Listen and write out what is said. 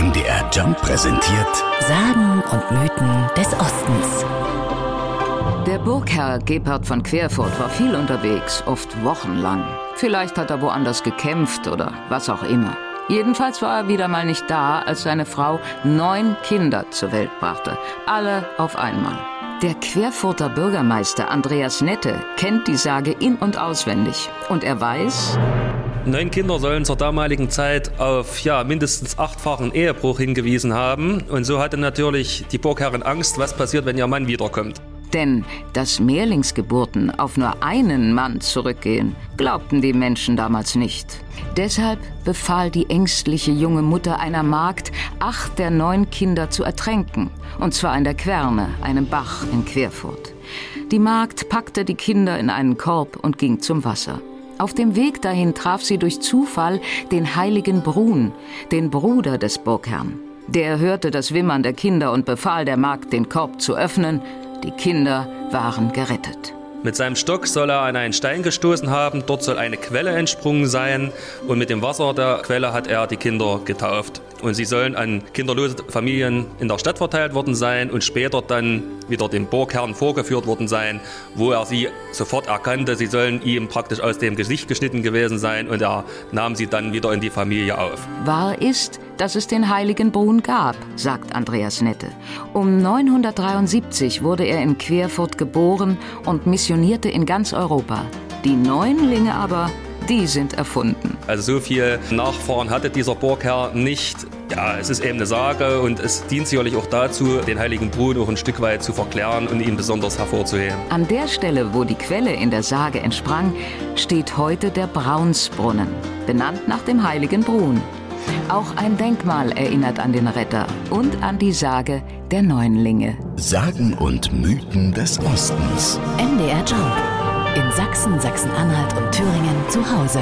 MDR Jump präsentiert Sagen und Mythen des Ostens. Der Burgherr Gebhard von Querfurt war viel unterwegs, oft wochenlang. Vielleicht hat er woanders gekämpft oder was auch immer. Jedenfalls war er wieder mal nicht da, als seine Frau neun Kinder zur Welt brachte. Alle auf einmal. Der Querfurter Bürgermeister Andreas Nette kennt die Sage in- und auswendig. Und er weiß, Neun Kinder sollen zur damaligen Zeit auf ja, mindestens achtfachen Ehebruch hingewiesen haben. Und so hatte natürlich die Burgherrin Angst, was passiert, wenn ihr Mann wiederkommt. Denn dass Mehrlingsgeburten auf nur einen Mann zurückgehen, glaubten die Menschen damals nicht. Deshalb befahl die ängstliche junge Mutter einer Magd, acht der neun Kinder zu ertränken, und zwar in der Querne, einem Bach in Querfurt. Die Magd packte die Kinder in einen Korb und ging zum Wasser. Auf dem Weg dahin traf sie durch Zufall den heiligen Brun, den Bruder des Burgherrn. Der hörte das Wimmern der Kinder und befahl der Magd, den Korb zu öffnen. Die Kinder waren gerettet. Mit seinem Stock soll er an einen Stein gestoßen haben, dort soll eine Quelle entsprungen sein und mit dem Wasser der Quelle hat er die Kinder getauft. Und sie sollen an kinderlose Familien in der Stadt verteilt worden sein und später dann wieder dem Burgherrn vorgeführt worden sein, wo er sie sofort erkannte, sie sollen ihm praktisch aus dem Gesicht geschnitten gewesen sein und er nahm sie dann wieder in die Familie auf. Wahr ist, dass es den heiligen Brun gab, sagt Andreas Nette. Um 973 wurde er in Querfurt geboren und missionierte in ganz Europa. Die Neunlinge aber, die sind erfunden. Also so viel Nachfahren hatte dieser Burgherr nicht. Ja, es ist eben eine Sage und es dient sicherlich auch dazu, den heiligen Brun auch ein Stück weit zu verklären und ihn besonders hervorzuheben. An der Stelle, wo die Quelle in der Sage entsprang, steht heute der Braunsbrunnen, benannt nach dem heiligen Brun. Auch ein Denkmal erinnert an den Retter und an die Sage der Neunlinge. Sagen und Mythen des Ostens. MDR Jump. In Sachsen, Sachsen-Anhalt und Thüringen zu Hause.